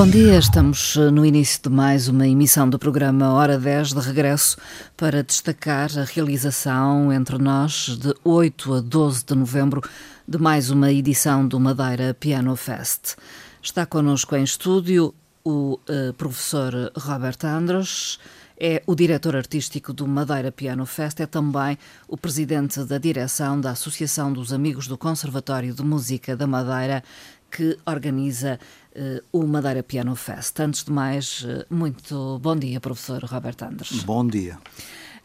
Bom dia, estamos eh, no início de mais uma emissão do programa Hora 10 de regresso para destacar a realização entre nós de 8 a 12 de novembro de mais uma edição do Madeira Piano Fest. Está connosco em estúdio o uh, professor Robert Andros, é o diretor artístico do Madeira Piano Fest, é também o presidente da direção da Associação dos Amigos do Conservatório de Música da Madeira, que organiza o Madeira Piano Fest. Antes de mais, uh, muito bom dia, professor Robert Anders. Bom dia.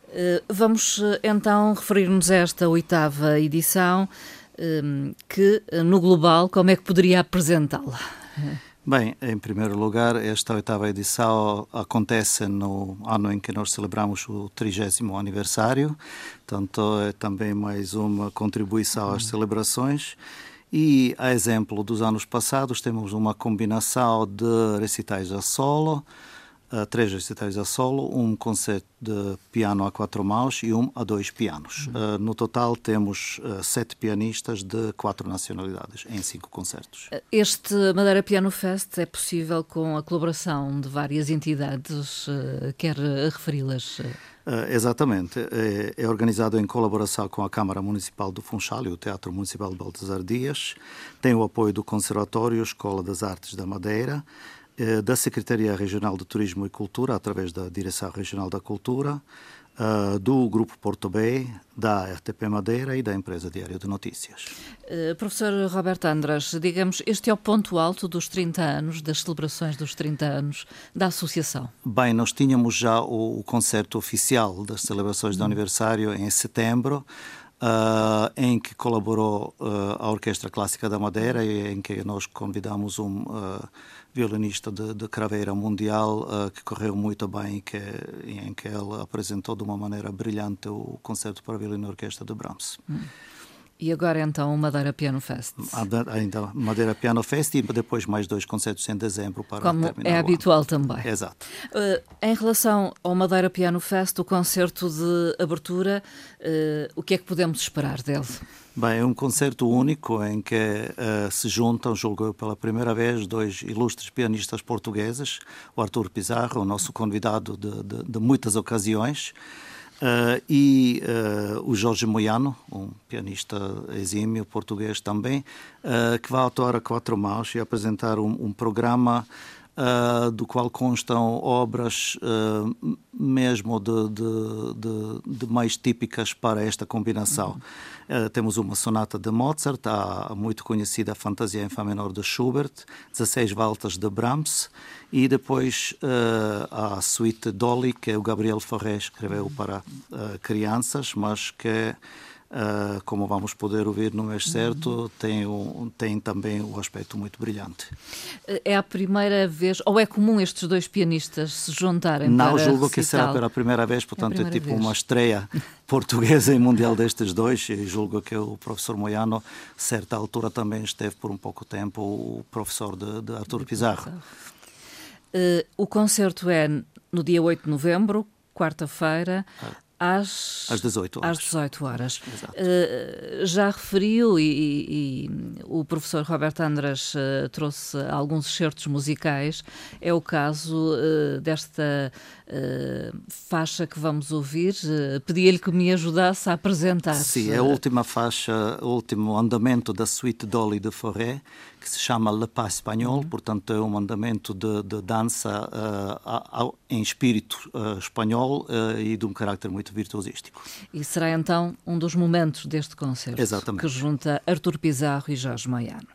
Uh, vamos então referir-nos a esta oitava edição, que no global, como é que poderia apresentá-la? Bem, em primeiro lugar, esta oitava edição acontece no ano em que nós celebramos o 30 aniversário, portanto é também mais uma contribuição às celebrações. E, a exemplo dos anos passados, temos uma combinação de recitais a solo, uh, três recitais a solo, um concerto de piano a quatro mãos e um a dois pianos. Uh, no total, temos uh, sete pianistas de quatro nacionalidades em cinco concertos. Este Madeira Piano Fest é possível com a colaboração de várias entidades, quer referi-las? Uh, exatamente. É, é, organizado em colaboração com a Câmara Municipal do Funchal e o Teatro Municipal de Baltasar Dias. Tem o apoio do Conservatório Escola das Artes da Madeira, da Secretaria Regional de Turismo e Cultura, através da Direção Regional da Cultura, uh, do Grupo Porto Bay, da RTP Madeira e da empresa Diário de Notícias. Uh, professor Roberto Andras, digamos, este é o ponto alto dos 30 anos, das celebrações dos 30 anos da Associação. Bem, nós tínhamos já o, o concerto oficial das celebrações do aniversário em setembro, Uh, em que colaborou uh, a Orquestra Clássica da Madeira e em que nós convidamos um violinista de, de craveira mundial que correu muito bem e que, em que ele apresentou de uma maneira brilhante o concerto para violino e orquestra de Brahms. Hum. E agora então o Madeira Piano Fest. Ainda Madeira Piano Fest e depois mais dois concertos em dezembro para Como terminar é habitual também. Exato. Uh, em relação ao Madeira Piano Fest, o concerto de abertura, uh, o que é que podemos esperar dele? Bem, é um concerto único em que uh, se juntam, julgo pela primeira vez, dois ilustres pianistas portugueses, o Artur Pizarro, o nosso convidado de, de, de muitas ocasiões, Uh, e uh, o Jorge Moiano, um pianista exímio português também, que vai atuar a quatro mãos e apresentar um, um programa do qual constam obras mesmo de, de, de, de, mais típicas para esta combinação. Uhum. temos uma sonata de Mozart, a muito conhecida Fantasia em Fá menor de Schubert, 16 valtas de Brahms e depois uh, a suíte Dolly, que é o Gabriel Ferrer escreveu para uh, crianças, mas que Uh, como vamos poder ouvir no mês certo, uhum. tem, um, tem também o um aspecto muito brilhante. É a primeira vez, ou é comum estes dois pianistas se juntarem Não, para julgo que será pela primeira vez, portanto é, é tipo vez. uma estreia portuguesa e mundial destes dois, e julgo que o professor Moiano, certa altura, também esteve por um pouco tempo o professor de, de Artur Pizarro. Uh, o concerto é no dia 8 de novembro, quarta-feira. Às, às 18 horas. Às 18 horas. Uh, já referiu, e, e, e, o professor Roberto Andras uh, trouxe alguns excertos musicais, é o caso uh, desta faixa que vamos ouvir. Pedi-lhe que me ajudasse a apresentar. Sim, é a última faixa, o último andamento da suite Dolly de Forêt, que se chama Le Pas Espanhol, uhum. portanto é um andamento de, de dança uh, em espírito uh, espanhol uh, e de um carácter muito virtuosístico. E será então um dos momentos deste concerto Exatamente. que junta Artur Pizarro e Jorge Maiano.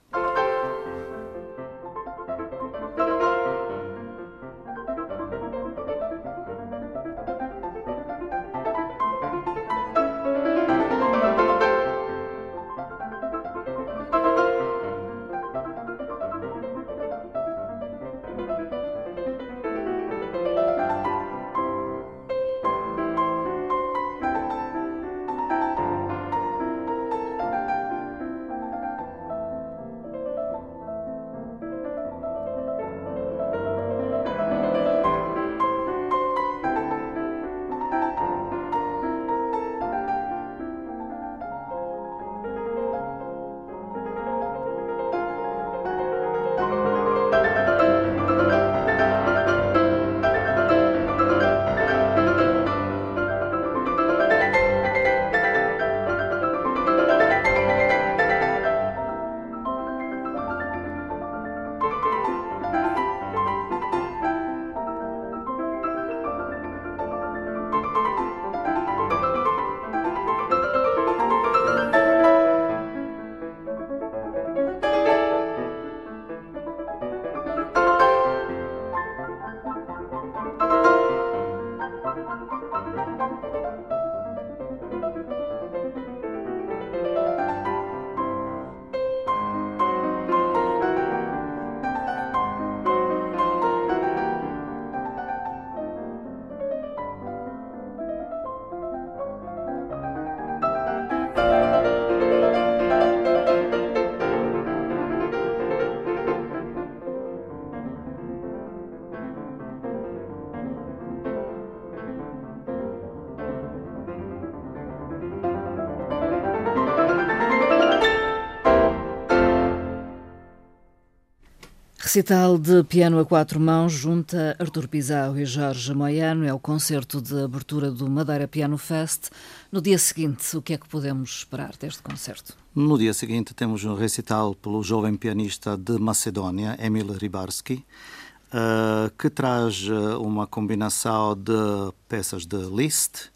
Recital de piano a quatro mãos junta Artur Pizarro e Jorge Moiano. É o concerto de abertura do Madeira Piano Fest. No dia seguinte, o que é que podemos esperar deste concerto? No dia seguinte temos um recital pelo jovem pianista de Macedónia, Emil Ribarski, uh, que traz eh, uma combinação de peças de Liszt,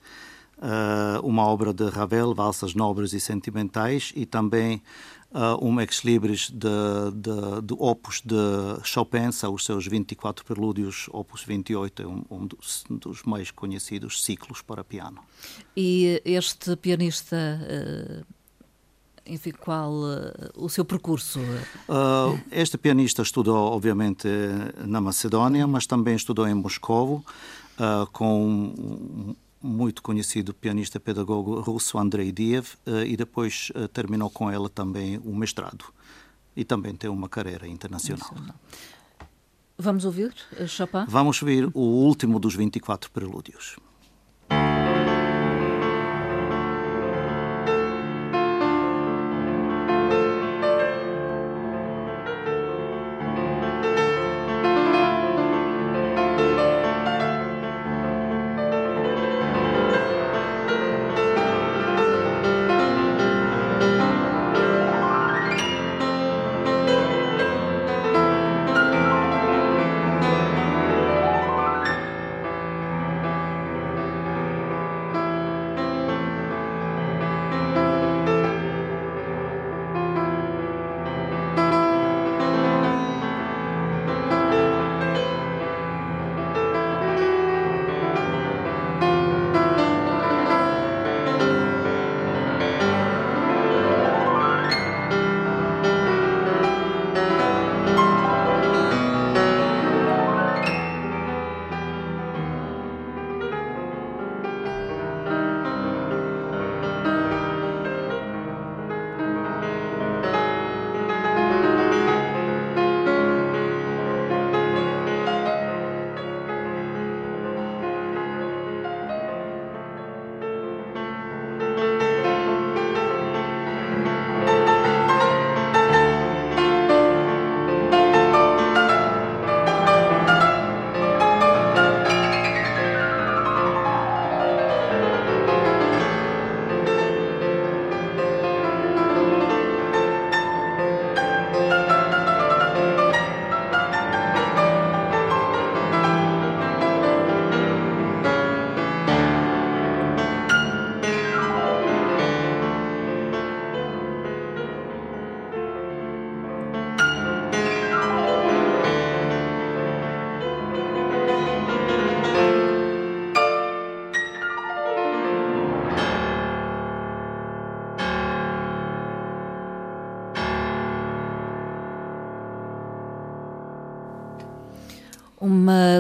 uh, uma obra de Ravel, valsas nobres e sentimentais, e também uh, um ex-libris de, opus de Chopin, são os seus 24 prelúdios, opus 28, é um, um dos, dos, mais conhecidos ciclos para piano. E este pianista... Uh enfim, qual uh, o seu percurso? Uh, este pianista estudou, obviamente, na Macedónia, mas também estudou em Moscovo, uh, com muito conhecido pianista pedagogo russo Andrei Diev eh, e depois eh, terminou com ela também o mestrado e também tem uma carreira internacional. Vamos ouvir eh, Chopin? Vamos ouvir o último dos 24 prelúdios.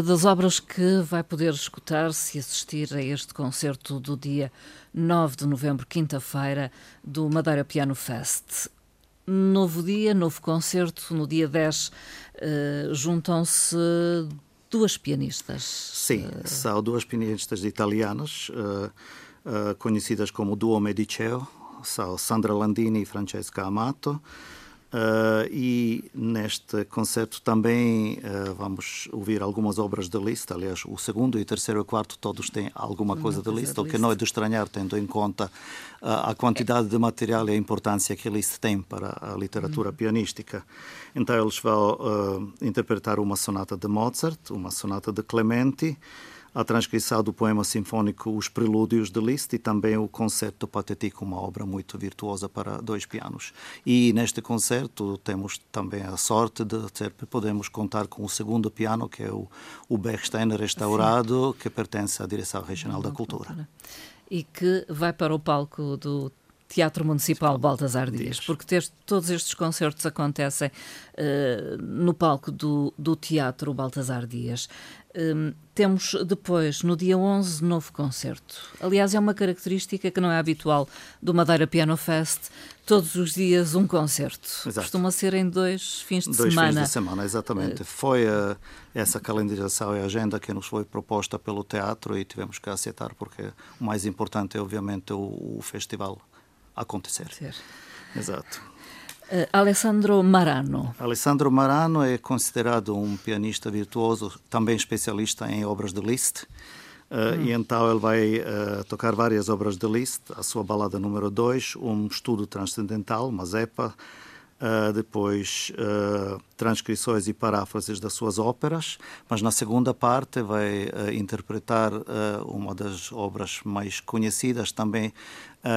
Das obras que vai poder escutar se assistir a este concerto do dia 9 de novembro, quinta-feira, do Madeira Piano Fest. Novo dia, novo concerto. No dia 10 uh, eh, juntam-se duas pianistas. Sim, uh, são duas pianistas italianas, uh, conhecidas como Duo Mediceo, são Sandra Landini e Francesca Amato. Uh, e neste concerto também uh, vamos ouvir algumas obras de Liszt. Aliás, o segundo e terceiro e quarto todos têm alguma coisa de Liszt, o que não é de estranhar, tendo em conta uh, a quantidade de material e a importância que Liszt tem para a literatura uhum. pianística. Então, eles vão interpretar uma sonata de Mozart, uma sonata de Clementi a transcrição do poema sinfónico Os Prelúdios de Liszt e também o Concerto Patético, uma obra muito virtuosa para dois pianos. E neste concerto temos também a sorte de ter, podemos contar com o segundo piano, que é o, o Bechstein restaurado, Sim. que pertence à Direção Regional da Cultura. E que vai para o palco do Teatro Municipal Baltasar Dias, porque ter, todos estes concertos acontecem uh, no palco do, do Teatro Baltasar Dias. Um, temos depois, no dia 11, novo concerto. Aliás, é uma característica que não é habitual do Madeira Piano Fest. Todos os dias um concerto. Exato. Costuma ser em dois fins de dois semana. Dois fins de semana, exatamente. Uh, foi uh, essa calendarização e agenda que nos foi proposta pelo teatro e tivemos que aceitar, porque o mais importante é, obviamente, o, o festival acontecer. Exato. Uh, Alessandro Marano. Alessandro Marano é considerado um pianista virtuoso, também especialista em obras de Liszt. Uh, hum. E então ele vai uh, tocar várias obras de Liszt, a sua balada número 2, um estudo transcendental, Mazepa, Uh, depois transcrições e paráfrases das suas óperas, mas na segunda parte vai interpretar uma das obras mais conhecidas também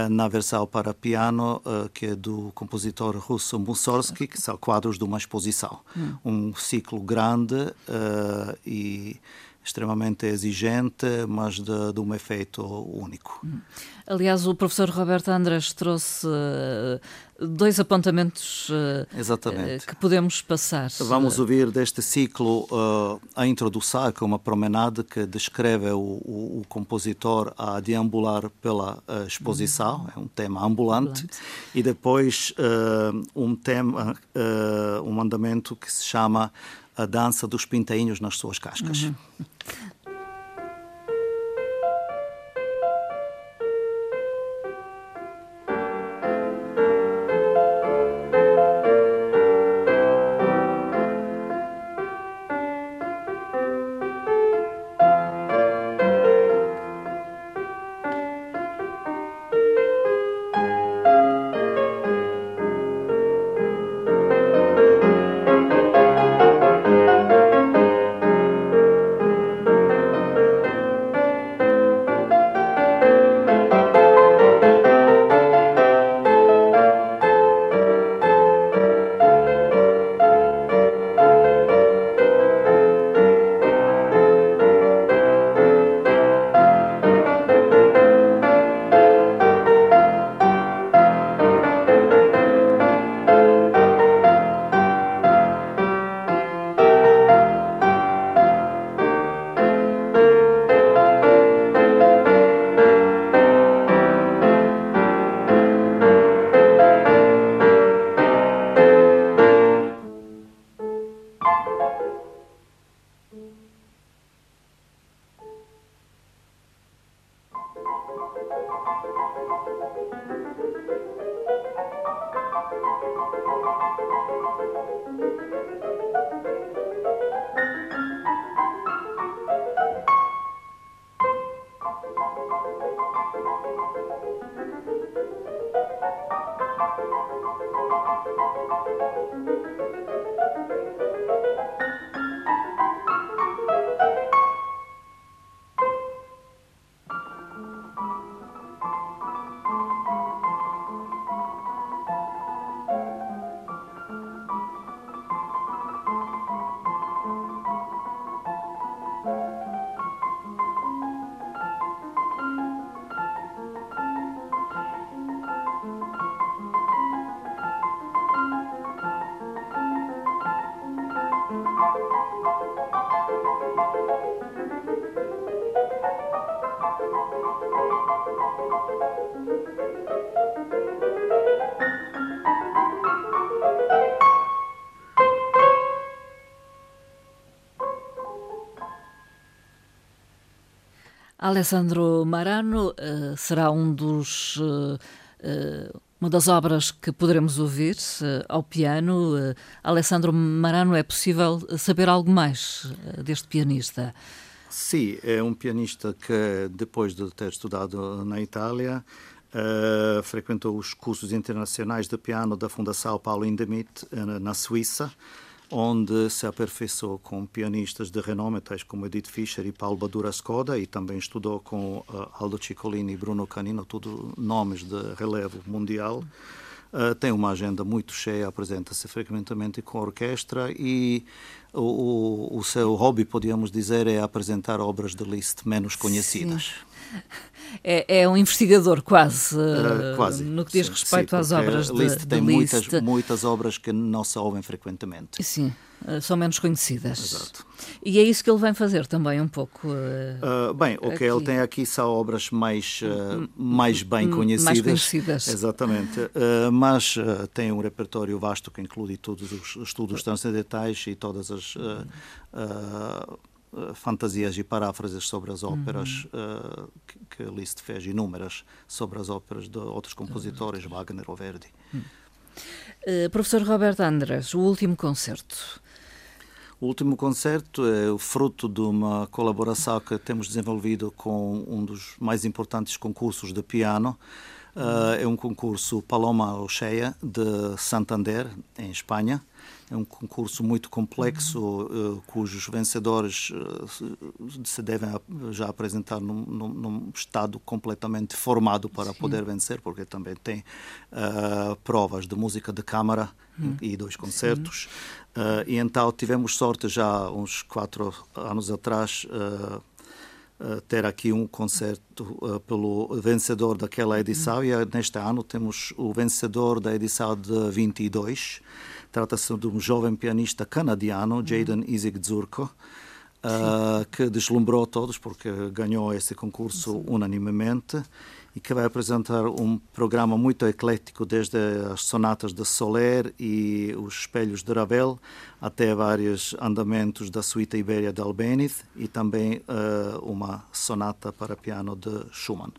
na versão para piano, que é do compositor russo Mussorgsky, que são quadros de uma exposição. Hum. Um ciclo grande e extremamente exigente, mas de, de um efeito único. Hum. Aliás, o professor Roberto Andrés trouxe dois apontamentos uh, que podemos passar. Vamos ouvir deste ciclo uh, a introdução, que é uma promenade que descreve o, o, o compositor a deambular pela exposição, uhum. é um tema ambulante, ambulante. e depois um tema, um andamento que se chama a dança dos pintainhos nas suas cascas. Uhum. Alessandro Marano uh, será um dos, uh, uh, uma das obras que poderemos ouvir ao piano. Alessandro Marano, é possível saber algo mais deste pianista? Sim, é um pianista que, depois de ter estudado na Itália, frequentou os cursos internacionais de piano da Fundação Paulo Indemit, na Suíça onde se aperfeiçoou com pianistas de renome, tais como Edith Fischer e Paulo Badura Skoda, e também estudou com uh, Aldo Ciccolini e Bruno Canino, tudo nomes de relevo mundial. Uh, tem uma agenda muito cheia, apresenta-se frequentemente com a orquestra e o, o, o, seu hobby, podíamos dizer, é apresentar obras de Liszt menos conhecidas. É, é, um investigador quase, uh, quase, no que diz sim, respeito sim, às obras de Liszt. tem de Liszt. Muitas, muitas obras que não se ouvem frequentemente. Sim. Uh, são menos conhecidas. Exato. E é isso que ele vem fazer também um pouco. Uh, uh, bem, o que ele tem aqui são obras mais, mais bem conhecidas. Mais conhecidas. Exatamente. mas tem um repertório vasto que inclui todos os estudos transcendentais e todas as fantasias e paráfrases sobre as óperas uhum. uh, que, que Liszt fez, inúmeras, sobre as óperas de outros compositores, Wagner ou Verdi. Uhum. Uh, professor Roberto Andrés, o último concerto. O último concerto é o fruto de uma colaboração que temos desenvolvido com um dos mais importantes concursos de piano. Uh, é um concurso Paloma Ocheia de Santander, em Espanha. É um concurso muito complexo, uh, cujos vencedores uh, se devem já apresentar num, num, estado completamente formado para Sim. poder vencer, porque também tem provas de música de câmara hum. e dois concertos. Uh, e então tivemos sorte já uns quatro anos atrás uh, uh, ter aqui um concerto pelo vencedor daquela edição e neste ano temos o vencedor da edição de 22. Trata-se de um jovem pianista canadiano, Jaden Isaac Zurko, que deslumbrou todos porque ganhou esse concurso Sim. unanimemente e que vai apresentar um programa muito eclético, desde as sonatas de Soler e os espelhos de Ravel, até vários andamentos da suíte Ibéria de Albéniz e também uh, uma sonata para piano de Schumann.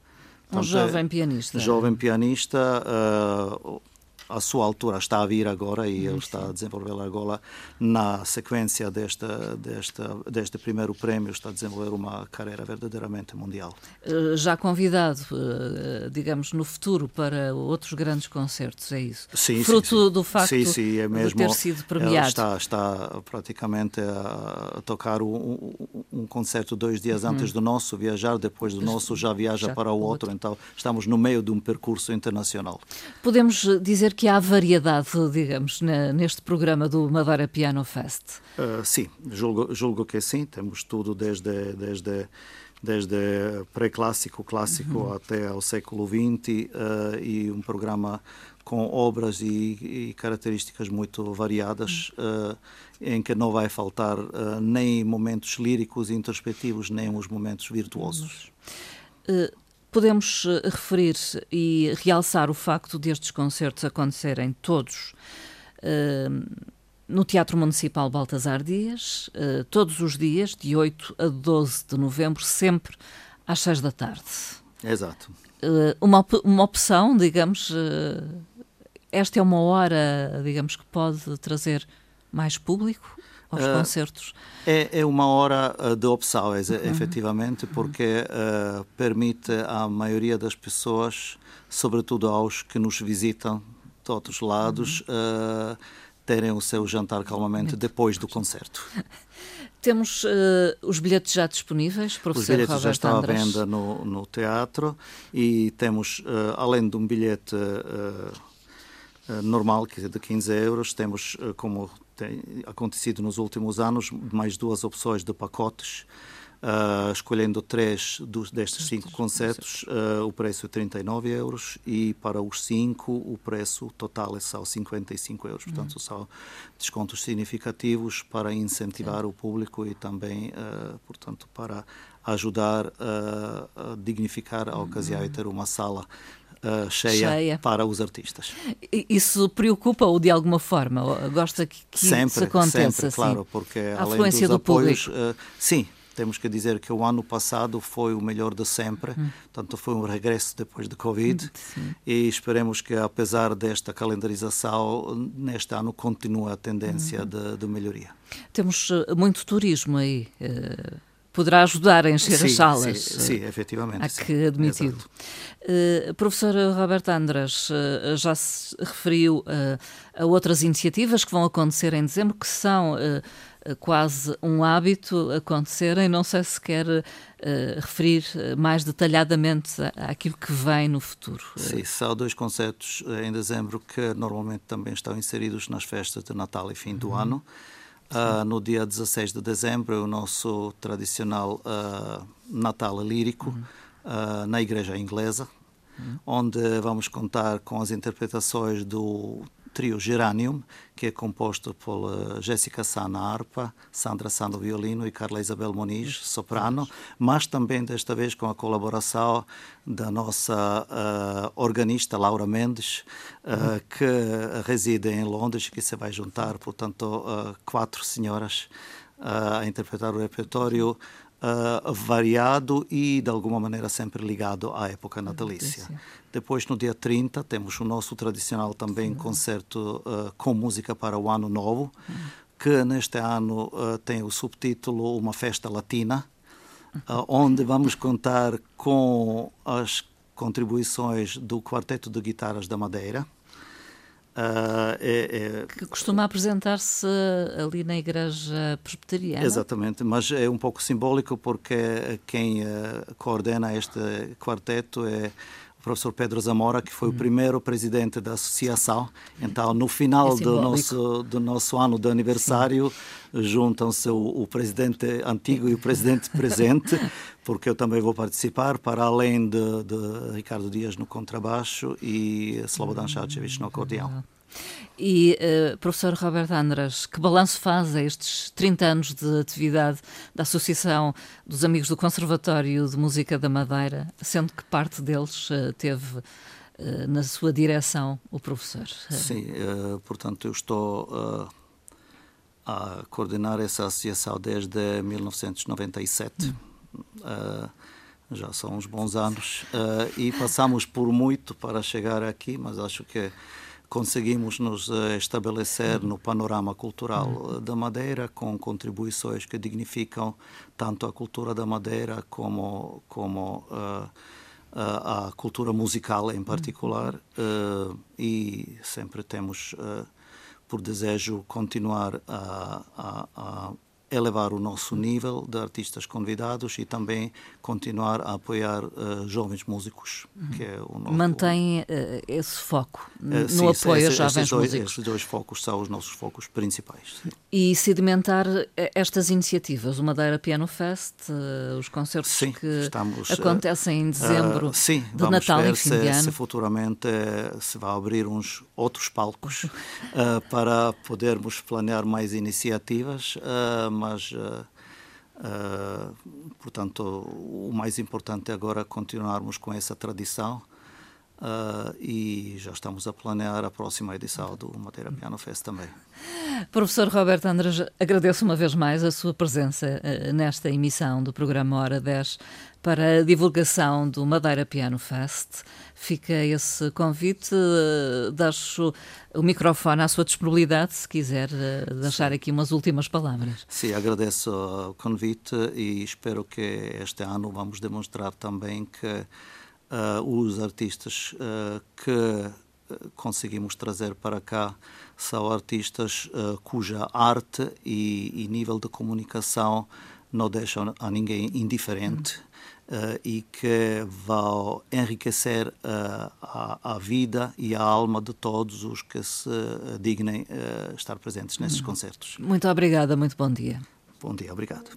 Um jovem pianista. Jovem pianista, uh, à sua altura está a vir agora e ele está a desenvolver agora na sequência desta, desta, deste primeiro prémio está a desenvolver uma carreira verdadeiramente mundial. Eh, já convidado, eh, digamos, no futuro para outros grandes concertos, é isso? Sim, Fruto sim, sim. do facto sim, sim, é mesmo, de ter sido premiado. Está, está praticamente a tocar um, um concerto dois dias uhum. antes do nosso, viajar depois do nosso, já viaja já para o outro, outro, então estamos no meio de um percurso internacional. Podemos dizer que há variedade, digamos, neste programa do Madeira Piano Fest? Uh, sim, julgo, julgo que sim. Temos tudo desde, desde, desde pré-clássico, clássico, uhum. até ao século XX uh, eh, e um programa com obras e, e características muito variadas, uh, em que não vai faltar nem momentos líricos e introspectivos, nem os momentos virtuosos. Uh, podemos eh, referir e realçar o facto destes concertos acontecerem todos uh, no Teatro Municipal Baltasar Dias, uh, todos os dias, de 8 a 12 de novembro, sempre às 6 da tarde. Exato. Uh, uma, op uma opção, digamos, esta é uma hora, digamos, que pode trazer mais público aos uh, concertos? É, é, uma hora eh, de opção, uhum. efetivamente, porque uh, permite à maioria das pessoas, sobretudo aos que nos visitam de outros lados, uhum. uh, terem o seu jantar calmamente depois do concerto. Temos uh, os bilhetes já disponíveis, professor Os bilhetes Robert já estão Andras. à venda no, no teatro e temos, uh, além de um bilhete uh, normal, que é de 15 euros, temos, como tem acontecido nos últimos anos, mais duas opções de pacotes. Uh, escolhendo três dos, destes cinco concertos, uh, o preço é 39 euros e para os cinco o preço total é só 55 euros. Portanto, uhum. são descontos significativos para incentivar o público e também, uh, portanto, para ajudar a dignificar a ocasião uhum. e ter uma sala uh, cheia, cheia, para os artistas. Isso preocupa-o de alguma forma? Gosta que, que sempre, isso aconteça? Sempre, assim? claro, porque a além dos do apoios... Uh, sim, temos que dizer que o ano passado foi o melhor de sempre, hum. portanto foi um regresso depois de Covid hum, Sim. e esperemos que apesar desta calendarização, neste ano continue a tendência hum. de, de, melhoria. Temos eh, muito turismo aí. Uh poderá ajudar a encher sim, as salas. Sim, sim efetivamente. Há que admiti-lo. Uh, professor Roberto Andras uh, já se referiu uh, a outras iniciativas que vão acontecer em dezembro, que são quase um hábito acontecerem. Não sei se quer referir mais detalhadamente àquilo que vem no futuro. Sim, são dois concertos em dezembro que normalmente também estão inseridos nas festas de Natal e fim do uhum. ano. Uh, no dia 16 de dezembro, o nosso tradicional uh, Natal lírico uhum. uh, na Igreja Inglesa, uhum. onde vamos contar com as interpretações do trio Geranium, que é composto por uh, Jéssica Sá na harpa, Sandra Sá no violino e Carla Isabel Moniz, soprano, mas também desta vez com a colaboração da nossa uh, organista Laura Mendes, uh, que reside em Londres, que se vai juntar, portanto, quatro senhoras a interpretar o repertório uh, variado e, de alguma maneira, sempre ligado à época natalícia. Depois, no dia 30, temos o nosso tradicional também Sim. concerto uh, com música para o Ano Novo, uhum. que neste ano uh, tem o subtítulo Uma Festa Latina, onde vamos contar com as contribuições do Quarteto de Guitarras da Madeira, Uh, é, é... Que costuma apresentar-se ali na Igreja Presbiteriana. Exatamente, mas é um pouco simbólico porque quem uh, coordena este quarteto é professor Pedro Zamora, que foi hum. o primeiro presidente da associação. Então, no final é do, nosso, do nosso ano de aniversário, juntam-se o, o, presidente antigo e o presidente presente, porque eu também vou participar, para além de, de Ricardo Dias no contrabaixo e Slobodan Šarčević no acordeão. E, uh, professor Roberto Andras, que balanço faz a estes 30 anos de atividade da Associação dos Amigos do Conservatório de Música da Madeira, sendo que parte deles uh, teve uh, na sua direção o professor? Sim, portanto, eu estou a coordenar essa associação desde 1997. Hum. já são uns bons anos e passamos por muito para chegar aqui, mas acho que conseguimos nos eh, estabelecer no panorama cultural uhum. eh, da Madeira com contribuições que dignificam tanto a cultura da Madeira como como uh, a cultura musical em particular uh, e sempre temos uh, por desejo continuar a, a, a elevar o nosso nível de artistas convidados e também continuar a apoiar uh, jovens músicos, uhum. que é o nosso... Mantém uh, esse foco uh, no sim, apoio esse, a jovens dois, músicos. Esses dois focos são os nossos focos principais. Sim. E sedimentar estas iniciativas, o Madeira Piano Fest, os concertos sim, que estamos, acontecem em dezembro sim, de Natal e fim se, de ano. se futuramente se vai abrir uns outros palcos para podermos planear mais iniciativas, mas uh, uh, portanto o mais importante é agora continuarmos com essa tradição uh, e já estamos a planear a próxima edição do Madeira Piano Fest também. Professor Roberto Andras, agradeço uma vez mais a sua presença nesta emissão do programa Hora 10 para a divulgação do Madeira Piano Fest. Fica esse convite. Deixo o microfone à sua disponibilidade, se quiser eh, deixar aqui umas últimas palavras. Sim, agradeço o convite e espero que este ano vamos demonstrar também que uh, os artistas uh, que conseguimos trazer para cá são artistas uh, cuja arte e, e, nível de comunicação não deixam a ninguém indiferente uh, e que vão enriquecer uh, a, a, vida e a alma de todos os que se dignem uh, estar presentes nesses uhum. concertos. Muito obrigada, muito bom dia. Bom dia, obrigado.